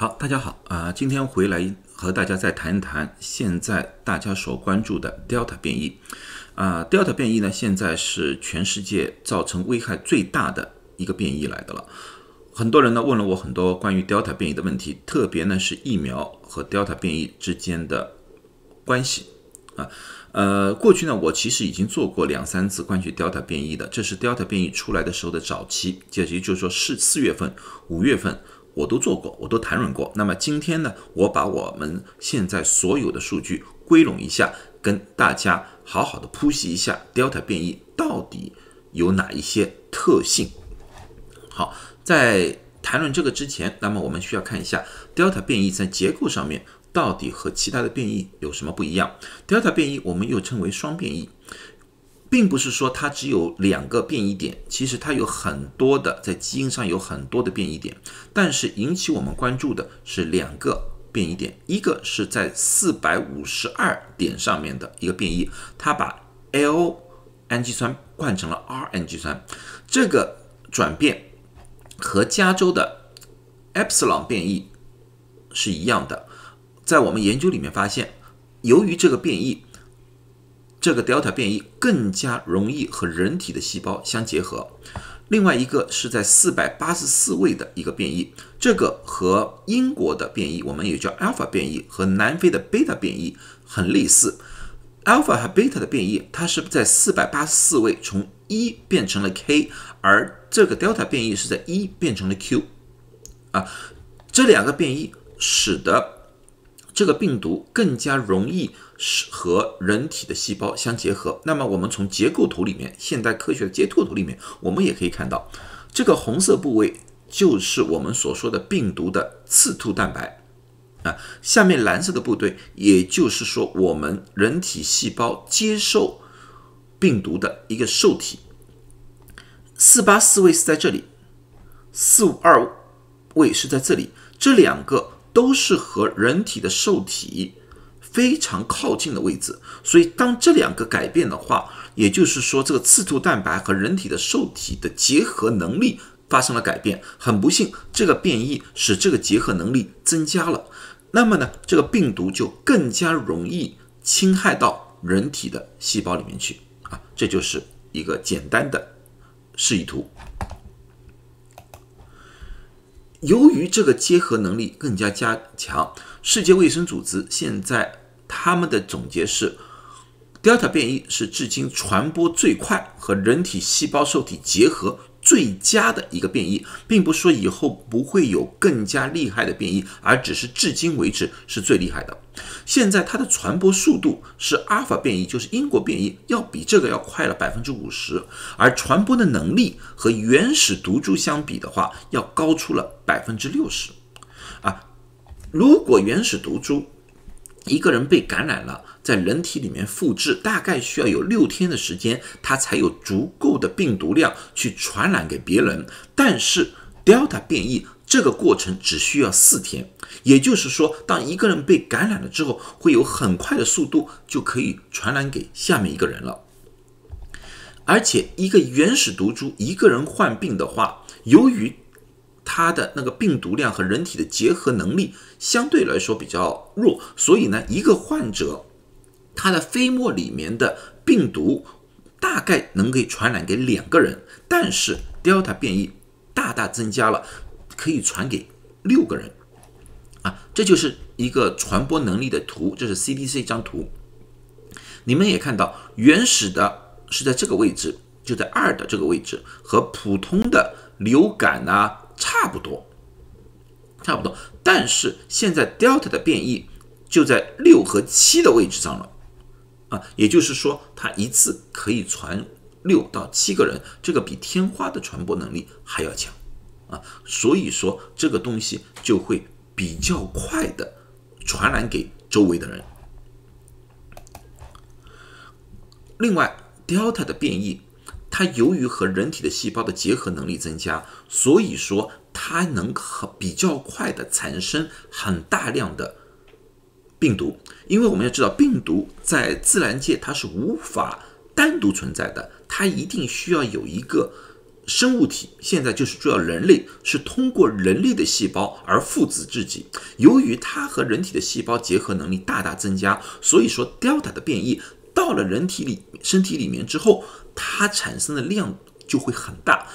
好，大家好啊、今天回来和大家再谈一谈现在大家所关注的 Delta 变异啊、Delta 变异呢，现在是全世界造成危害最大的一个变异来的了。很多人呢问了我很多关于 Delta 变异的问题，特别呢是疫苗和 Delta 变异之间的关系啊。呃，过去呢，我其实已经做过两三次关于 Delta 变异的，这是 Delta 变异出来的时候的早期，也就是说是四月份、五月份我都做过，我都谈论过。那么今天呢，我把我们现在所有的数据归拢一下，跟大家好好的剖析一下 Delta 变异到底有哪一些特性。好，在谈论这个之前，那么我们需要看一下 Delta 变异在结构上面到底和其他的变异有什么不一样。Delta 变异我们又称为双变异，并不是说它只有两个变异点，其实它有很多的在基因上有很多的变异点，但是引起我们关注的是两个变异点，一个是在四百五十二点上面的一个变异，它把 L 氨基酸换成了 R 氨基酸，这个转变。和加州的 epsilon 变异是一样的，在我们研究里面发现，由于这个变异，这个 delta 变异更加容易和人体的细胞相结合。另外一个是在四百八十四位的一个变异，这个和英国的变异，我们也叫 alpha 变异，和南非的 beta 变异很类似。alpha 和 beta 的变异，它是在四百八十四位从一变成了 K，而这个 delta 变异是在一变成了 Q，啊，这两个变异使得这个病毒更加容易使和人体的细胞相结合。那么我们从结构图里面，现代科学的结构图里面，我们也可以看到，这个红色部位就是我们所说的病毒的刺突蛋白。啊，下面蓝色的部队，也就是说我们人体细胞接受病毒的一个受体。四八四位是在这里，四五二位是在这里，这两个都是和人体的受体非常靠近的位置。所以当这两个改变的话，也就是说这个刺突蛋白和人体的受体的结合能力发生了改变。很不幸，这个变异使这个结合能力增加了。那么呢，这个病毒就更加容易侵害到人体的细胞里面去啊，这就是一个简单的示意图。由于这个结合能力更加加强，世界卫生组织现在他们的总结是，Delta 变异是至今传播最快和人体细胞受体结合。最佳的一个变异，并不是说以后不会有更加厉害的变异，而只是至今为止是最厉害的。现在它的传播速度是阿尔法变异，就是英国变异，要比这个要快了百分之五十，而传播的能力和原始毒株相比的话，要高出了百分之六十。啊，如果原始毒株一个人被感染了，在人体里面复制，大概需要有六天的时间，它才有足够的病毒量去传染给别人。但是 Delta 变异这个过程只需要四天，也就是说，当一个人被感染了之后，会有很快的速度就可以传染给下面一个人了。而且，一个原始毒株一个人患病的话，由于它的那个病毒量和人体的结合能力相对来说比较弱，所以呢，一个患者他的飞沫里面的病毒大概能给传染给两个人，但是 Delta 变异大大增加了，可以传给六个人啊，这就是一个传播能力的图，这是 CDC 一张图。你们也看到，原始的是在这个位置，就在二的这个位置，和普通的流感啊。差不多，差不多，但是现在 Delta 的变异就在六和七的位置上了，啊，也就是说，它一次可以传六到七个人，这个比天花的传播能力还要强，啊，所以说这个东西就会比较快的传染给周围的人。另外，Delta 的变异。它由于和人体的细胞的结合能力增加，所以说它能很比较快的产生很大量的病毒。因为我们要知道，病毒在自然界它是无法单独存在的，它一定需要有一个生物体现在就是主要人类是通过人类的细胞而复制自己。由于它和人体的细胞结合能力大大增加，所以说 Delta 的变异到了人体里身体里面之后，它产生的量就会很大。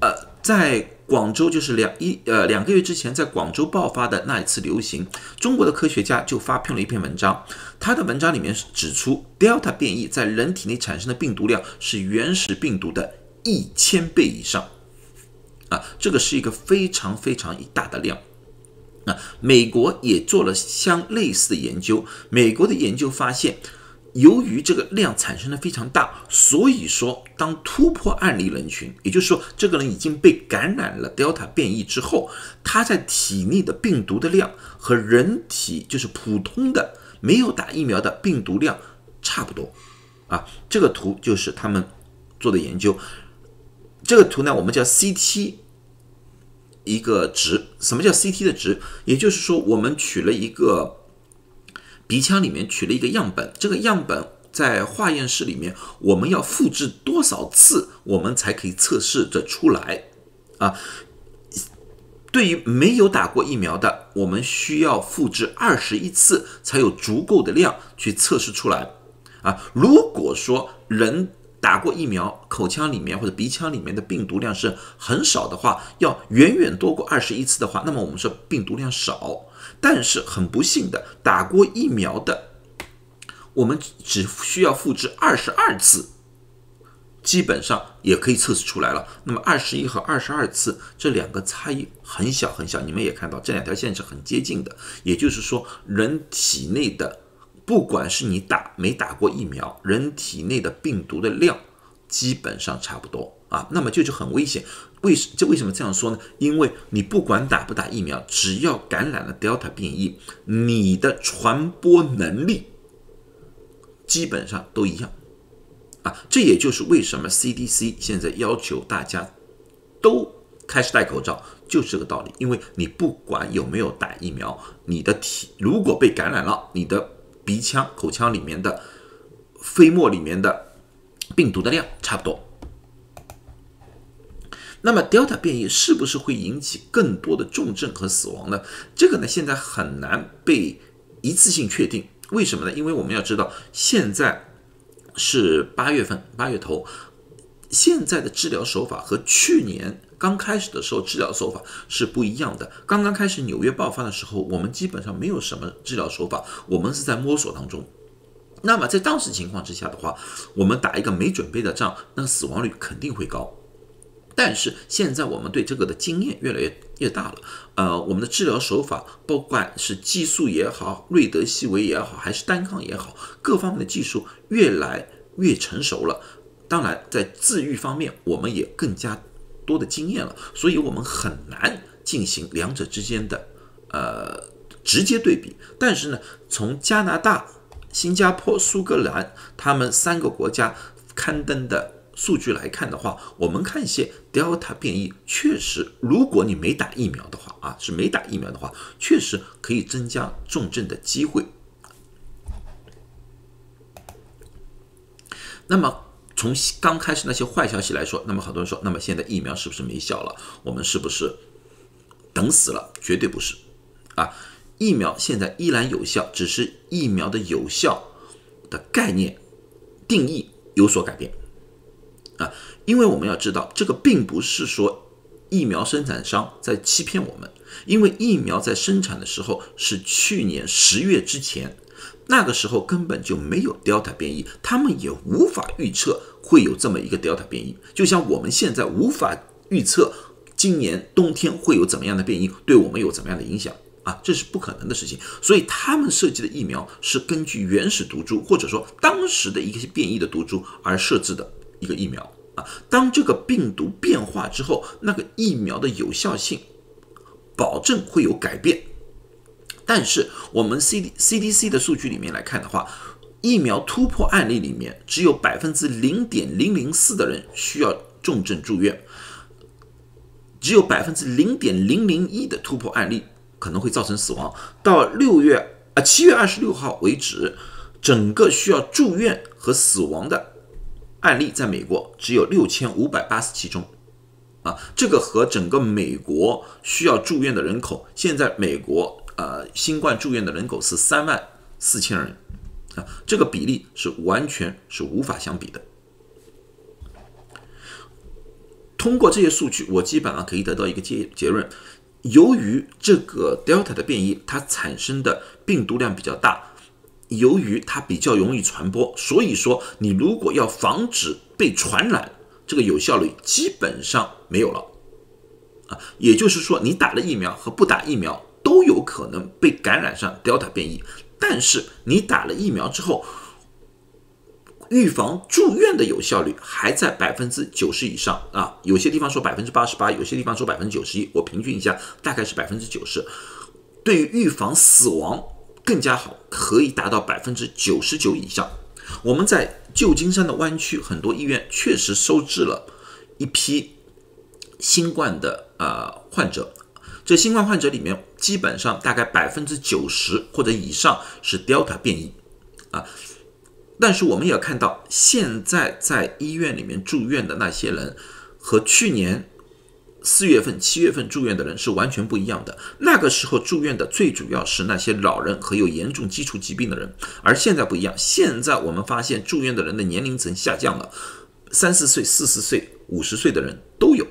呃，在广州就是两一呃两个月之前，在广州爆发的那一次流行，中国的科学家就发表了一篇文章。他的文章里面是指出，Delta 变异在人体内产生的病毒量是原始病毒的一千倍以上。啊，这个是一个非常非常大的量。啊，美国也做了相类似的研究，美国的研究发现。由于这个量产生的非常大，所以说当突破案例人群，也就是说这个人已经被感染了 Delta 变异之后，他在体内的病毒的量和人体就是普通的没有打疫苗的病毒量差不多啊。这个图就是他们做的研究。这个图呢，我们叫 CT 一个值。什么叫 CT 的值？也就是说，我们取了一个。鼻腔里面取了一个样本，这个样本在化验室里面，我们要复制多少次，我们才可以测试着出来？啊，对于没有打过疫苗的，我们需要复制二十一次才有足够的量去测试出来。啊，如果说人打过疫苗，口腔里面或者鼻腔里面的病毒量是很少的话，要远远多过二十一次的话，那么我们说病毒量少。但是很不幸的，打过疫苗的，我们只需要复制二十二次，基本上也可以测试出来了。那么二十一和二十二次这两个差异很小很小，你们也看到这两条线是很接近的。也就是说，人体内的不管是你打没打过疫苗，人体内的病毒的量基本上差不多啊。那么这就很危险。为什这为什么这样说呢？因为你不管打不打疫苗，只要感染了 Delta 变异，你的传播能力基本上都一样啊。这也就是为什么 CDC 现在要求大家都开始戴口罩，就是这个道理。因为你不管有没有打疫苗，你的体如果被感染了，你的鼻腔、口腔里面的飞沫里面的病毒的量差不多。那么 Delta 变异是不是会引起更多的重症和死亡呢？这个呢，现在很难被一次性确定。为什么呢？因为我们要知道，现在是八月份，八月头，现在的治疗手法和去年刚开始的时候治疗手法是不一样的。刚刚开始纽约爆发的时候，我们基本上没有什么治疗手法，我们是在摸索当中。那么在当时情况之下的话，我们打一个没准备的仗，那死亡率肯定会高。但是现在我们对这个的经验越来越越大了，呃，我们的治疗手法，不管是激素也好，瑞德西韦也好，还是单抗也好，各方面的技术越来越成熟了。当然，在自愈方面，我们也更加多的经验了，所以我们很难进行两者之间的呃直接对比。但是呢，从加拿大、新加坡、苏格兰他们三个国家刊登的。数据来看的话，我们看一些 Delta 变异，确实，如果你没打疫苗的话啊，是没打疫苗的话，确实可以增加重症的机会。那么从刚开始那些坏消息来说，那么很多人说，那么现在疫苗是不是没效了？我们是不是等死了？绝对不是啊！疫苗现在依然有效，只是疫苗的有效的概念定义有所改变。啊，因为我们要知道，这个并不是说疫苗生产商在欺骗我们，因为疫苗在生产的时候是去年十月之前，那个时候根本就没有 Delta 变异，他们也无法预测会有这么一个 Delta 变异，就像我们现在无法预测今年冬天会有怎么样的变异，对我们有怎么样的影响啊，这是不可能的事情。所以他们设计的疫苗是根据原始毒株或者说当时的一些变异的毒株而设置的。一个疫苗啊，当这个病毒变化之后，那个疫苗的有效性保证会有改变。但是我们 C D C D C 的数据里面来看的话，疫苗突破案例里面只有百分之零点零零四的人需要重症住院，只有百分之零点零零一的突破案例可能会造成死亡。到六月啊七月二十六号为止，整个需要住院和死亡的。案例在美国只有六千五百八十七宗，啊，这个和整个美国需要住院的人口，现在美国呃新冠住院的人口是三万四千人啊，这个比例是完全是无法相比的。通过这些数据，我基本上可以得到一个结结论：由于这个 Delta 的变异，它产生的病毒量比较大，由于它比较容易传播，所以说你如果要防止被传染，这个有效率基本上没有了啊。也就是说，你打了疫苗和不打疫苗都有可能被感染上 Delta 变异，但是你打了疫苗之后。预防住院的有效率还在百分之九十以上啊，有些地方说百分之八十八，有些地方说百分之九十一，我平均一下，大概是百分之九十。对于预防死亡更加好，可以达到百分之九十九以上。我们在旧金山的湾区很多医院确实收治了一批新冠的呃患者，这新冠患者里面基本上大概百分之九十或者以上是 Delta 变异啊。但是我们也要看到，现在在医院里面住院的那些人，和去年四月份、七月份住院的人是完全不一样的。那个时候住院的最主要是那些老人和有严重基础疾病的人，而现在不一样。现在我们发现住院的人的年龄层下降了，三四岁、四十岁、五十岁的人都有，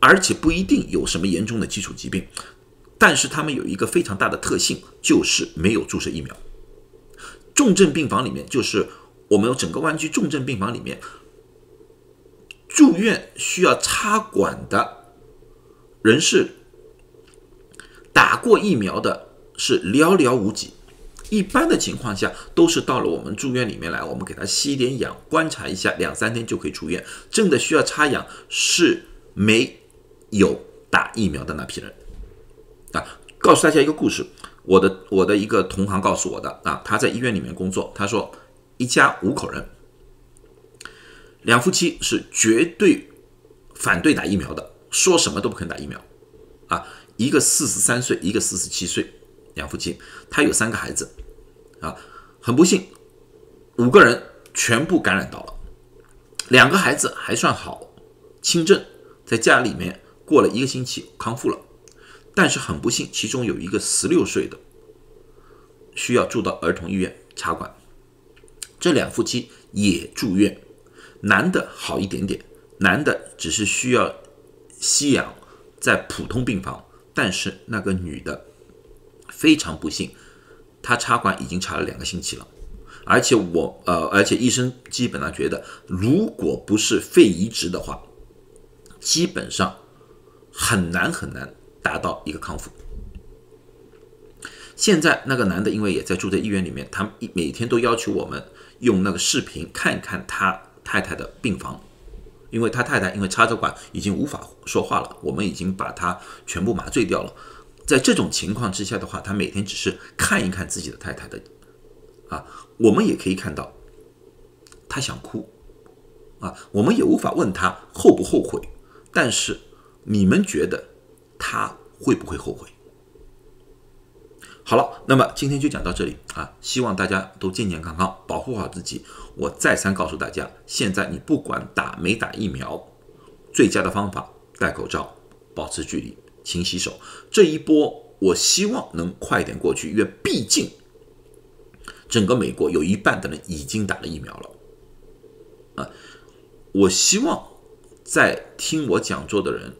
而且不一定有什么严重的基础疾病，但是他们有一个非常大的特性，就是没有注射疫苗。重症病房里面，就是我们整个湾区重症病房里面住院需要插管的人士，打过疫苗的是寥寥无几。一般的情况下，都是到了我们住院里面来，我们给他吸一点氧，观察一下，两三天就可以出院。真的需要插氧是没有打疫苗的那批人啊。告诉大家一个故事。我的我的一个同行告诉我的啊，他在医院里面工作。他说，一家五口人，两夫妻是绝对反对打疫苗的，说什么都不肯打疫苗。啊，一个四十三岁，一个四十七岁，两夫妻，他有三个孩子，啊，很不幸，五个人全部感染到了，两个孩子还算好，轻症，在家里面过了一个星期康复了。但是很不幸，其中有一个十六岁的需要住到儿童医院插管，这两夫妻也住院，男的好一点点，男的只是需要吸氧在普通病房，但是那个女的非常不幸，她插管已经插了两个星期了，而且我呃，而且医生基本上觉得，如果不是肺移植的话，基本上很难很难。达到一个康复。现在那个男的因为也在住在医院里面，他每天都要求我们用那个视频看看他太太的病房，因为他太太因为插着管已经无法说话了，我们已经把他全部麻醉掉了。在这种情况之下的话，他每天只是看一看自己的太太的，啊，我们也可以看到他想哭，啊，我们也无法问他后不后悔，但是你们觉得？他会不会后悔？好了，那么今天就讲到这里啊！希望大家都健健康康，保护好自己。我再三告诉大家，现在你不管打没打疫苗，最佳的方法戴口罩、保持距离、勤洗手。这一波我希望能快点过去，因为毕竟整个美国有一半的人已经打了疫苗了啊！我希望在听我讲座的人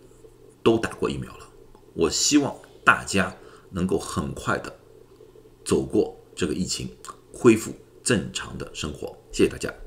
都打过疫苗了。我希望大家能够很快的走过这个疫情，恢复正常的生活。谢谢大家。